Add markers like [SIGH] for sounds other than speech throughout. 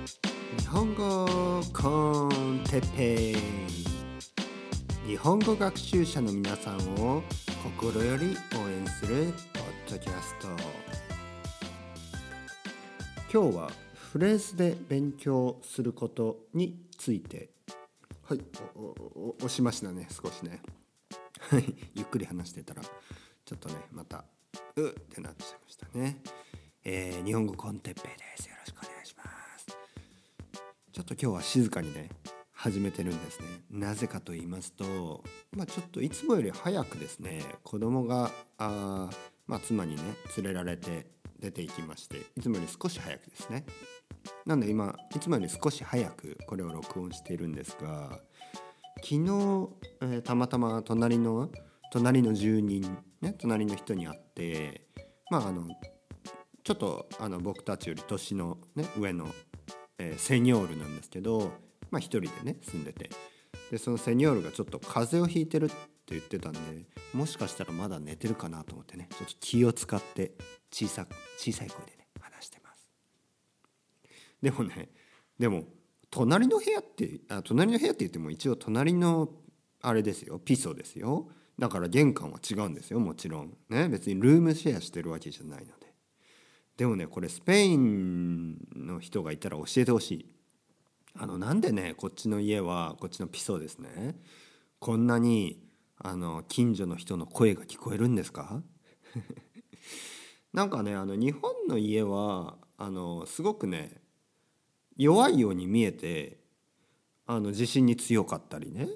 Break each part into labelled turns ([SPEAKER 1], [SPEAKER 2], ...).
[SPEAKER 1] 日本語コンテッペイ日本語学習者の皆さんを心より応援するポッドキャスト。今日はフレーズで勉強することについて。はい。おお押しましたね少しね。はいゆっくり話してたらちょっとねまたうってなっちゃいましたね。えー、日本語コンテッペイです。ちょっと今日は静かにね始めてるんですね。なぜかと言いますとまあちょっといつもより早くですね子供があまあ妻にね連れられて出て行きましていつもより少し早くですね。なので今いつもより少し早くこれを録音しているんですが昨日、えー、たまたま隣の隣の住人ね隣の人に会ってまああのちょっとあの僕たちより年の、ね、上の、えー、セニョールなんですけど、まあ、一人でね住んでて。でそのセニョールがちょっと風邪をひいてるって言ってたんでもしかしたらまだ寝てるかなと思ってねちょっと気を使って小さ小さい声でね話してます。でもねでも隣の部屋ってあ隣の部屋って言っても一応隣のあれですよピソですよ。だから玄関は違うんですよもちろん。ね別にルームシェアしてるわけじゃないのでもねこれスペインの人がいたら教えてほしい。あのなんでねこっちの家はこっちのピソですね。こんなにあの近所の人の声が聞こえるんですか？[LAUGHS] なんかねあの日本の家はあのすごくね弱いように見えてあの地震に強かったりね。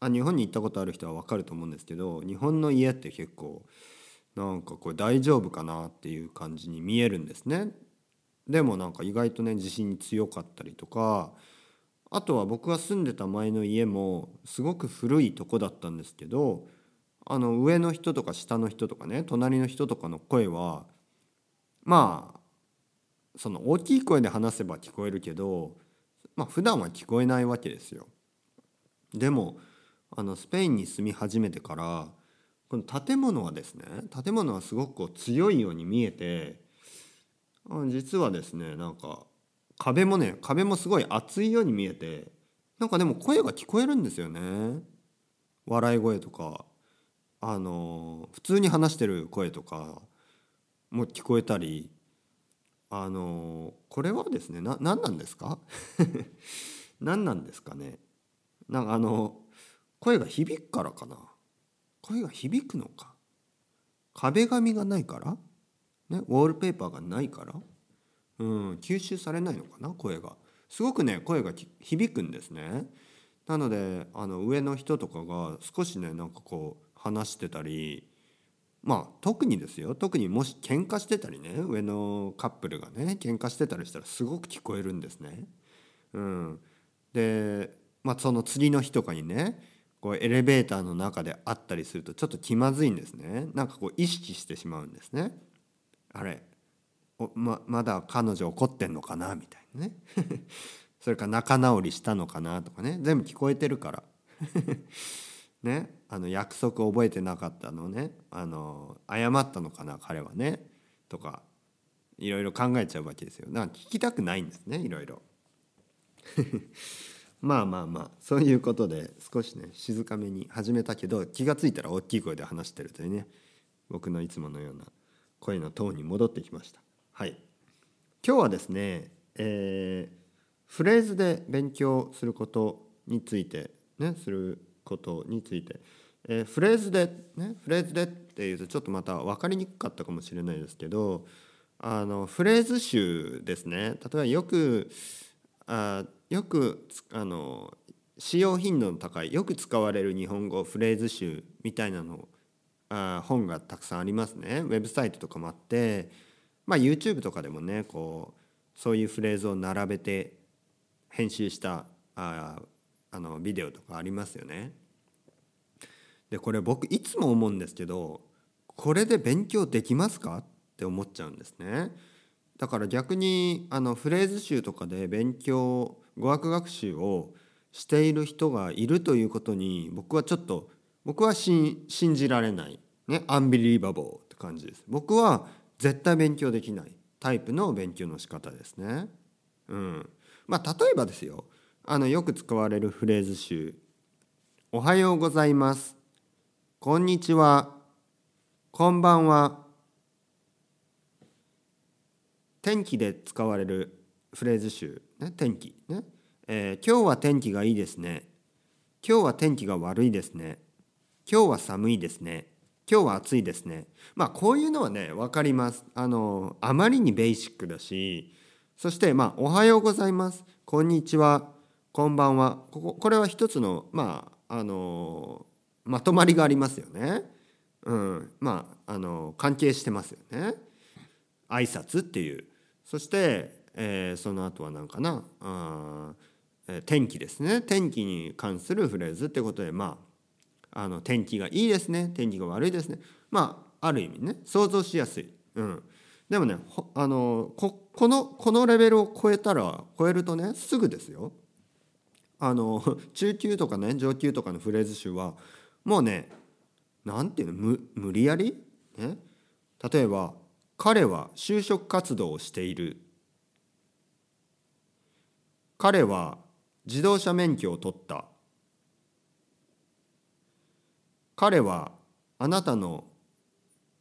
[SPEAKER 1] あ日本に行ったことある人は分かると思うんですけど日本の家って結構なんかこれ大丈夫かなっていう感じに見えるんですね。でもなんか意外とね地震に強かったりとかあとは僕が住んでた前の家もすごく古いとこだったんですけどあの上の人とか下の人とかね隣の人とかの声はまあその大きい声で話せば聞こえるけどまあ普段は聞こえないわけですよ。でもあのスペインに住み始めてからこの建物はですね建物はすごくこう強いように見えて実はですねなんか壁もね壁もすごい厚いように見えてなんかでも声が聞こえるんですよね。笑い声とかあの普通に話してる声とかも聞こえたりあのこれはですねな何なんですか？[LAUGHS] 何なんですかね？なんかあの声が響くからかな。声が響くのか？壁紙がないから、ね、ウォールペーパーがないから？うん吸収されないのかな？声が。すごくね声が響くんですね。なのであの上の人とかが少しねなんかこう話してたりまあ特にですよ。特にもし喧嘩してたりね上のカップルがね喧嘩してたりしたらすごく聞こえるんですね。うん、でまあその次の日とかにねこうエレベーターの中であったりするとちょっと気まずいんですね。なんかこう意識してしまうんですね。あれままだ彼女怒ってんのかな？みたいなね。[LAUGHS] それから仲直りしたのかな？とかね。全部聞こえてるから。[LAUGHS] ね。あの約束覚えてなかったのね。あの謝ったのかな？彼はね。とかいろいろ考えちゃうわけですよ。だか聞きたくないんですねいろいろ。[LAUGHS] まあまあまあ。そういうことで少しね静かめに始めたけど気が付いたら大きい声で話してるというね僕のいつものような声のトーンに戻ってきました。はい。今日はですね、えー、フレーズで勉強することについてねすることについて、えー、フレーズでねフレーズでっていうとちょっとまた分かりにくかったかもしれないですけどあのフレーズ集ですね。例えばよくあよくあの使用頻度の高いよく使われる日本語フレーズ集みたいなのあ本がたくさんありますねウェブサイトとかもあって、まあ、YouTube とかでもねこうそういうフレーズを並べて編集したああのビデオとかありますよね。でこれ僕いつも思うんですけどこれで勉強できますか？って思っちゃうんですね。だから逆にあのフレーズ集とかで勉強語学学習をしている人がいるということに僕はちょっと僕は信じられない。ねアンビリーバボーって感じです。僕は絶対勉強できないタイプの勉強の仕方ですね。うん、まあ例えばですよ。あのよく使われるフレーズ集「おはようございます」「こんにちは」「こんばんは」天気で使われるフレーズ集、ね、天気ね、えー今日は天気がいいですね」「今日は天気が悪いですね」「今日は寒いですね」「今日は暑いですね」まあこういうのはね分かります。あのあまりにベーシックだしそしてまあ「おはようございます」「こんにちは」「こんばんは」こここれは一つのまああのまとまりがありますよね。うん、まああの関係してますよね。挨拶っていう。そして、えーその後は何かなあ、え天気ですね。天気に関するフレーズってことでまああの天気がいいですね。天気が悪いですね。まあある意味ね想像しやすい、うん、でもねほあのここのこのレベルを超えたら超えるとねすぐですよ。あの [LAUGHS] 中級とかね上級とかのフレーズ集はもうねなんていうの無理やり、ね、例えば「彼は就職活動をしている」「彼は自動車免許を取った」「彼はあなたの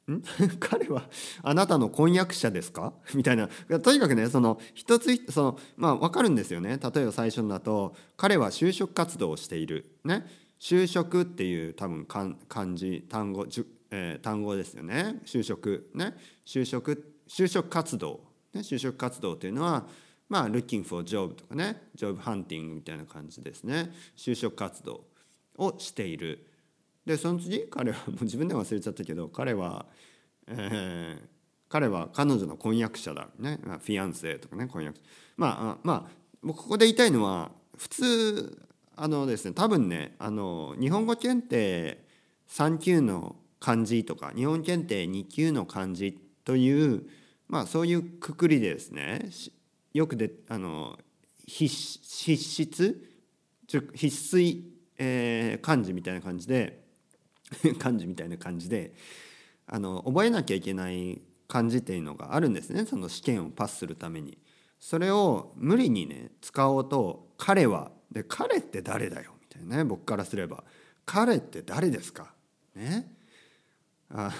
[SPEAKER 1] ん？[LAUGHS] 彼はあなたの婚約者ですか？みたいな。とにかくねその一つそのまあ分かるんですよね。例えば最初のだと「彼は就職活動をしている」ね。就職っていう多分漢字単語、えー単語ですよね。就職ね。就職就職活動、ね、就職活動というのはまあ looking for job とかね。job hunting みたいな感じですね。就職活動をしている。でその次彼はもう自分で忘れちゃったけど彼は、えー彼は彼女の婚約者だ。ね。まあフィアンセとかね婚約まああまあ僕ここで言いたいのは普通あのですね多分ねあの日本語検定3級の漢字とか日本検定2級の漢字というまあそういうくくりでですねよくであの必必須必須、えー漢字みたいな感じで [LAUGHS] 漢字みたいな感じであの覚えなきゃいけない漢字っていうのがあるんですねその試験をパスするために。それを無理にね使おうと「彼は」で「彼って誰だよ」みたいなね僕からすれば「彼って誰ですか?」ねあ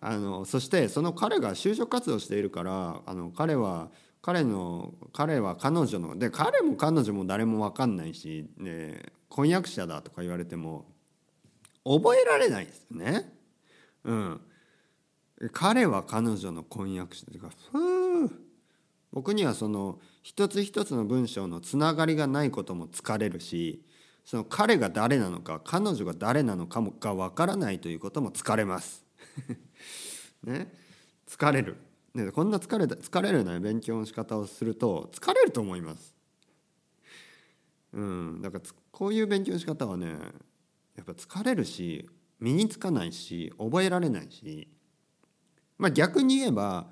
[SPEAKER 1] あのそしてその彼が就職活動しているからあの彼は彼の彼は彼女ので彼も彼女も誰も分かんないし、ね、婚約者だとか言われても覚えられないですよね。うん、彼は彼女の婚約者というかふう僕にはその一つ一つの文章のつながりがないことも疲れるしその彼が誰なのか彼女が誰なのかもがわからないということも疲れます。[LAUGHS] ね、疲れる、ね、こんな疲れた疲れるな勉強の仕方をすると疲れると思います。うん、だからこういう勉強の仕方はねやっぱ疲れるし身につかないし覚えられないしまあ逆に言えば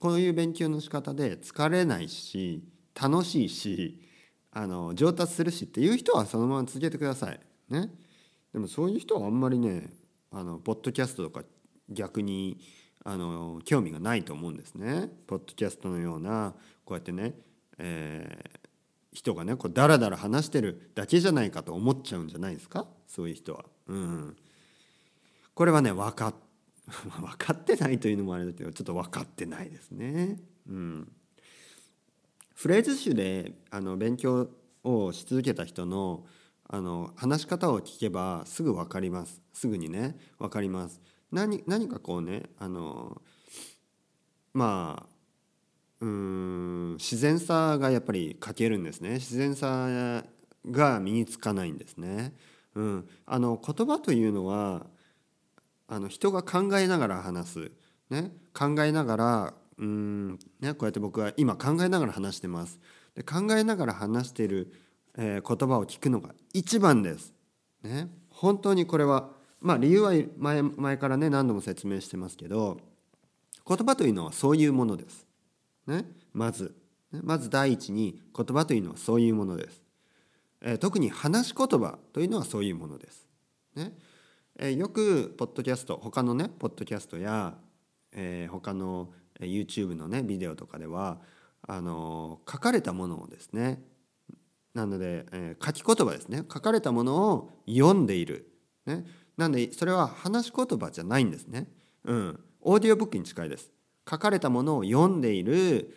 [SPEAKER 1] こういう勉強の仕方で疲れないし楽しいしあの上達するしっていう人はそのまま続けてください。ね、でもそういう人はあんまりねあのポッドキャストとか逆にあの興味がないと思うんですね。ポッドキャストのようなこうやってね、えー人がねこうダラダラ話してるだけじゃないかと思っちゃうんじゃないですか？そういう人は。うん、これはね分かっ [LAUGHS] 分かってないというのもあれだけどちょっと分かってないですね。うん、フレーズ集であの勉強をし続けた人のあの話し方を聞けばすぐ分かります。すぐにね分かります。何何かこうねあのまあうん自然さがやっぱり欠けるんですね。自然さが身につかないんですね。うん、あの言葉というのはあの人が考えながら話す、ね、考えながらうん、ね、こうやって僕は今考えながら話してます。で考えながら話している、えー言葉を聞くのが一番です。ね、本当にこれはまあ理由は前前からね何度も説明してますけど言葉というのはそういうものです。ね、まず、ねまず第一に言葉というのはそういうものです。えー特に話し言葉というのはそういうものです。ねえーよくポッドキャスト他のねポッドキャストや、えー他の YouTube のねビデオとかではあの書かれたものをですねなので、えー、書き言葉ですね。書かれたものを読んでいる、ね、なのでそれは話し言葉じゃないんですね、うん、オーディオブックに近いです。書かれたものを読んでいる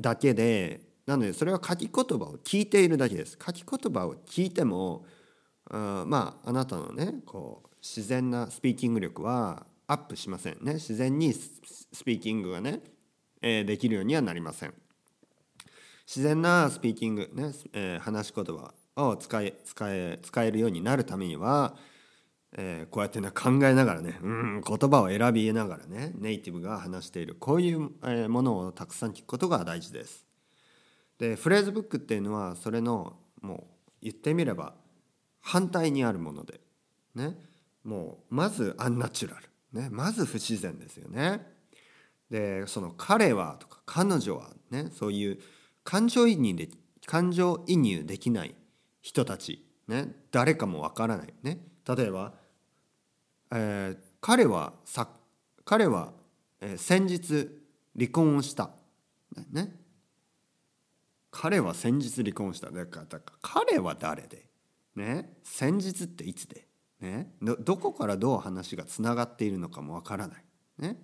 [SPEAKER 1] だけでなのでそれは書き言葉を聞いているだけです。書き言葉を聞いてもあまああなたのねこう自然なスピーキング力はアップしませんね。自然にスピーキングがね、えー、できるようにはなりません。自然なスピーキングね、えー、話し言葉を使え使え使えるようになるためには、えー、こうやってね考えながらねうん言葉を選びながらねネイティブが話しているこういう、え、ものをたくさん聞くことが大事です。でフレーズブックっていうのはそれのもう言ってみれば反対にあるものでねもうまずアンナチュラル。ね、まず不自然ですよね。でその「彼は」とか「彼女は」ねそういう感情移入で感情移入できない人たち、ね、誰かもわからない、ね、例えば、えー、彼はさ彼は、えー、先日離婚をした、ね、彼は先日離婚した。だからだから彼は誰で、ね、先日っていつで？ね、どこからどう話がつながっているのかもわからない。ね、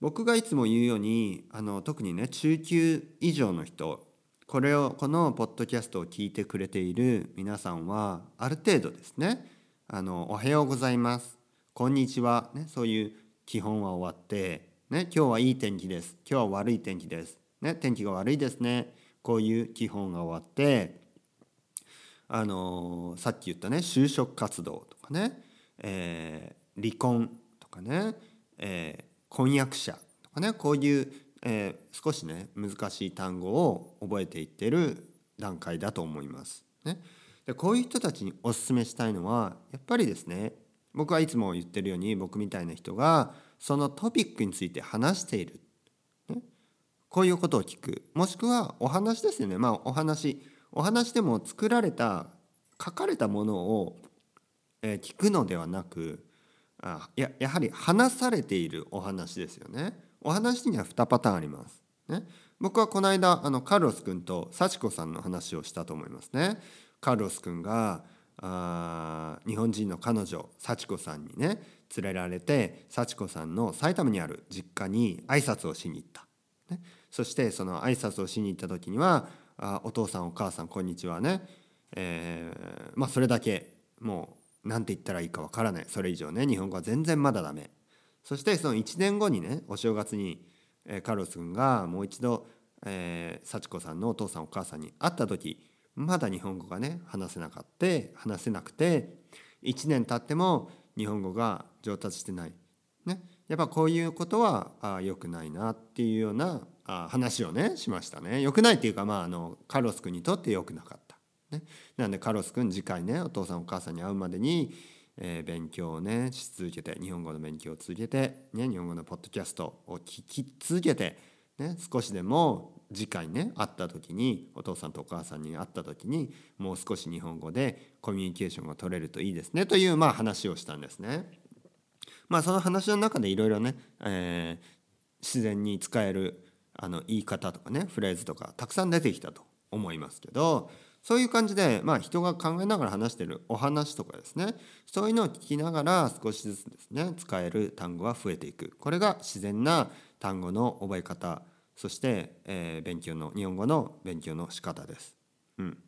[SPEAKER 1] 僕がいつも言うようにあの特にね中級以上の人これをこのポッドキャストを聞いてくれている皆さんはある程度ですね「あのおはようございます」「こんにちは」ね、そういう基本は終わって、ね「今日はいい天気です」「今日は悪い天気です」ね「天気が悪いですね」こういう基本が終わってあのさっき言ったね就職活動とかね、えー、離婚とかね、えー、婚約者とかねこういう、えー、少しね難しい単語を覚えていってる段階だと思います。ね、でこういう人たちにおすすめしたいのはやっぱりですね僕はいつも言ってるように僕みたいな人がそのトピックについて話している、ね、こういうことを聞く。もしくはお話ですよね。まあお話お話でも作られた書かれたものを、聞くのではなくあややはり話されているお話ですよね。お話には2パターンあります。ね、僕はこの間あのカルロス君と幸子さんの話をしたと思いますね。カルロス君があ日本人の彼女幸子さんにね連れられて幸子さんの埼玉にある実家に挨拶をしに行った。ね、そしてその挨拶をしに行った時にはあお父さんお母さんこんにちはね、えー、まあそれだけもう何て言ったらいいかわからない。それ以上ね日本語は全然まだダメ。そしてその1年後にねお正月に、えー、カロス君がもう一度、えー、幸子さんのお父さんお母さんに会った時まだ日本語がね話せなかった。話せなくて1年経っても日本語が上達してない。ね、やっぱこういうことはあ良くないなっていうような話をねしましたね良くないっていうかまああのカロス君にとって良くなかった。ね、なんでカロス君次回ねお父さんお母さんに会うまでに、えー、勉強をねし続けて日本語の勉強を続けて、ね、日本語のポッドキャストを聞き続けて、ね、少しでも次回ね会った時にお父さんとお母さんに会った時にもう少し日本語でコミュニケーションが取れるといいですねというまあ話をしたんですね。まあその話の中でいろいろね、えー、自然に使えるあの言い方とかねフレーズとかたくさん出てきたと思いますけどそういう感じで、まあ、人が考えながら話してるお話とかですねそういうのを聞きながら少しずつですね使える単語が増えていくこれが自然な単語の覚え方そして、えー、勉強の日本語の勉強の仕方です。うん、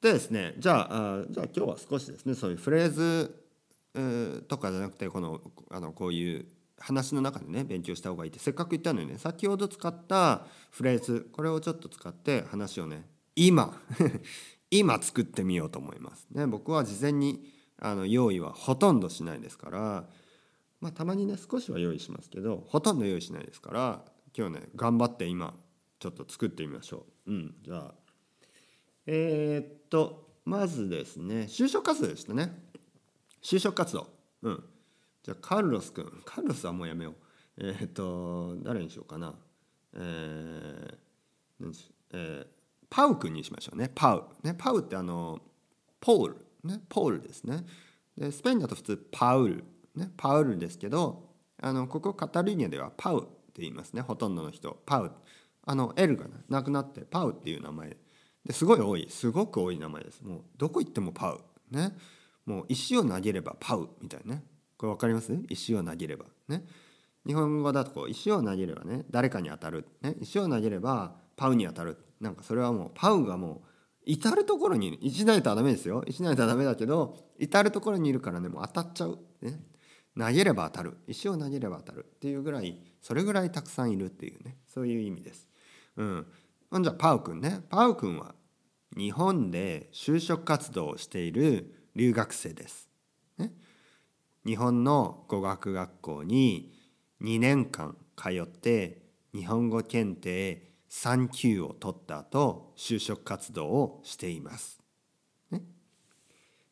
[SPEAKER 1] でですねじゃあじゃあ今日は少しですねそういうフレーズとかじゃなくてこのあのこういう話の中でね勉強した方がいいってせっかく言ったのにね先ほど使ったフレーズこれをちょっと使って話をね今 [LAUGHS] 今作ってみようと思います。ね、僕は事前にあの用意はほとんどしないですから、まあ、たまにね少しは用意しますけどほとんど用意しないですから今日ね頑張って今ちょっと作ってみましょう。うん、じゃあえー、っとまずですね就職活動でしたね。就職活動。うんじゃあカルロス君。カルロスはもうやめよう。えー、っと誰にしようかな。えー、何しえー、パウ君にしましょうね。パウ。ねパウってあのポール。ねポールですね。でスペインだと普通パウル。ねパウルですけどあのここカタルーニャではパウって言いますね。ほとんどの人。パウ。あの L が、なくなってパウっていう名前。ですごい多い。すごく多い名前です。もうどこ行ってもパウ。ね。もう石を投げればパウみたいなね。これ分かります？石を投げれば。ね。日本語だとこう石を投げればね誰かに当たる、ね、石を投げればパウに当たる。なんかそれはもうパウがもう至る所に石投げたらダメですよ。石投げたらダメだけど至る所にいるからねもう当たっちゃう、ね、投げれば当たる。石を投げれば当たる。っていうぐらいそれぐらいたくさんいるっていうね。そういう意味です。うん、じゃあパウ君ね。パウ君は日本で就職活動をしている留学生です。日本の語学学校に2年間通って日本語検定3級を取った後就職活動をしています。ね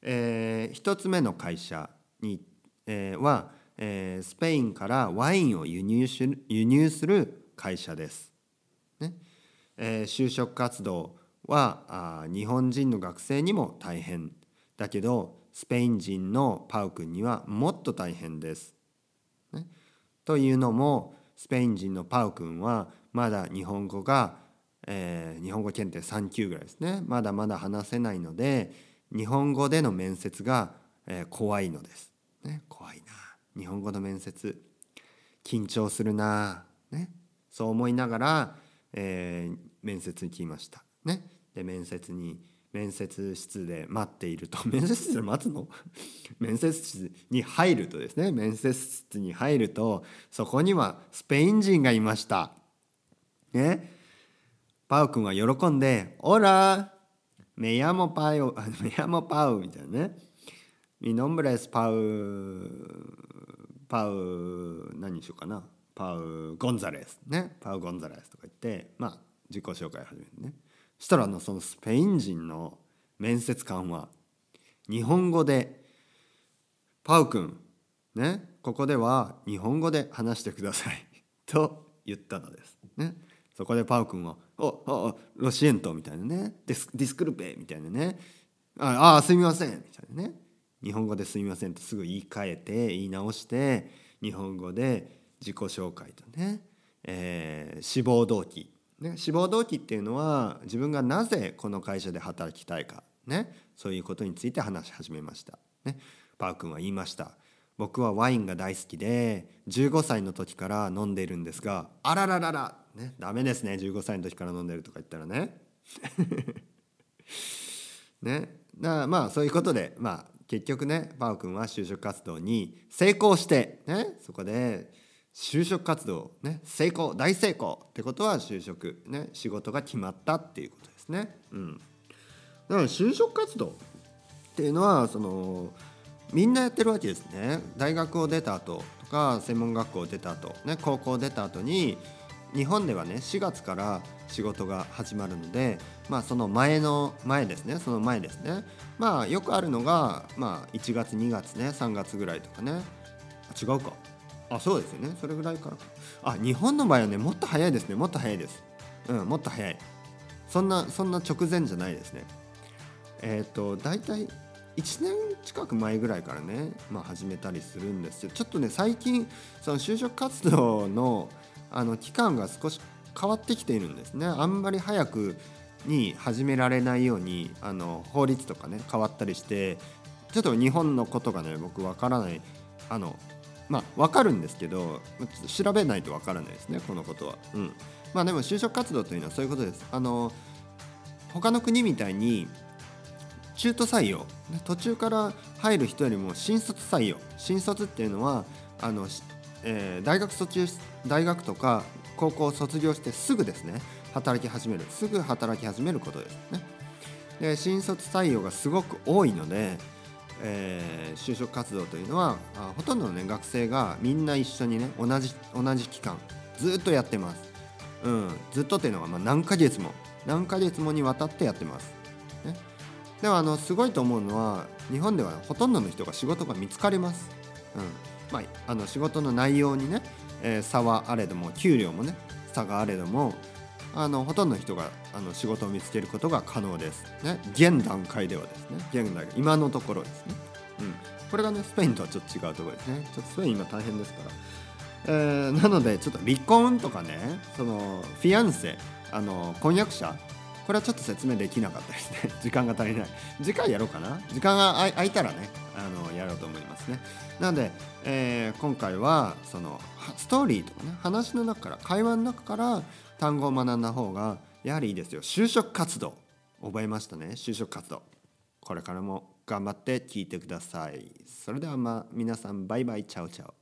[SPEAKER 1] えー、1つ目の会社に、えー、は、えー、スペインからワインを輸入し輸入する会社です。ねえー、就職活動はあ日本人の学生にも大変だけどスペイン人のパウ君にはもっと大変です。ね、というのもスペイン人のパウ君はまだ日本語が、えー、日本語検定3級ぐらいですね。まだまだ話せないので日本語での面接が、えー、怖いのです。ね、怖いな。日本語の面接緊張するな、ね、そう思いながら、えー、面接に来ました。ね、で面接に面接室で待っていると。[LAUGHS] 面接室で待つの？[LAUGHS] 面接室に入るとですね。面接室に入るとそこにはスペイン人がいました。ね？パウ君は喜んで「オラメヤモパウメヤモパウ」みたいなね「ミノンブレスパウパウ何にしようかな？パウゴンザレスねパウゴンザレス」とか言ってまあ自己紹介始めるね。したらのそのスペイン人の面接官は日本語で「パウ君ねここでは日本語で話してください」[LAUGHS] と言ったのです。ね、そこでパウ君は「おおロシエント」みたいなね。デス「ディスクルペ」みたいなね「ああすみません」みたいなね。日本語で「すみません」とすぐ言い換えて言い直して日本語で自己紹介とね、えー、志望動機ね、志望動機っていうのは自分がなぜこの会社で働きたいか、ね、そういうことについて話し始めました。ね、パー君は言いました僕はワインが大好きで15歳の時から飲んでいるんですがあらららら、ね、ダメですね15歳の時から飲んでるとか言ったらね。[LAUGHS] ねだまあそういうことで、まあ、結局ねパー君は就職活動に成功して、ね、そこで就職活動ね成功大成功ってことは就職ね仕事が決まったっていうことですね。うん、だから就職活動っていうのはそのみんなやってるわけですね。大学を出た後とか専門学校を出た後ね高校を出た後に日本ではね4月から仕事が始まるのでまあその前の前ですねその前ですねまあよくあるのがまあ1月2月ね3月ぐらいとかね違うかあそうですよね。それぐらいか。らあ日本の場合はねもっと早いですね。もっと早いです。うんもっと早い。そんなそんな直前じゃないですね。えっ、ー、と大体1年近く前ぐらいからね、まあ、始めたりするんですよ。ちょっとね最近その就職活動のあの期間が少し変わってきているんですね。あんまり早くに始められないようにあの法律とかね変わったりしてちょっと日本のことがね僕わからないあのまあ分かるんですけど調べないと分からないですねこのことは。うん、まあでも就職活動というのはそういうことです。あの他の国みたいに中途採用途中から入る人よりも新卒採用新卒っていうのはあの、えー、大学卒大学とか高校を卒業してすぐですね働き始めるすぐ働き始めることですね。で新卒採用がすごく多いのでえー、就職活動というのはあほとんどの、ね、学生がみんな一緒にね同じ同じ期間ずっとやってます、うん、ずっとっていうのはまあ何ヶ月も何ヶ月もにわたってやってます、ね、でもあのすごいと思うのは日本ではほとんどの人が仕事が見つかります、うん。まあ、あの仕事の内容にね、えー、差はあれども給料もね差があれどもあのほとんどの人があの仕事を見つけることが可能です。ね、現段階ではですね。現代今のところですね、うん、これがねスペインとはちょっと違うところですね。ちょっとスペイン今大変ですから。えー、なのでちょっと離婚とかねそのフィアンセあの婚約者これはちょっと説明できなかったですね。[LAUGHS] 時間が足りない。次回やろうかな。時間が空いたらねあのやろうと思いますね。なので、えー、今回はそのストーリーとかね話の中から会話の中から単語を学んだ方がやはりいいですよ。就職活動。覚えましたね。就職活動。これからも頑張って聞いてください。それではまあ皆さんバイバイ。チャオチャオ。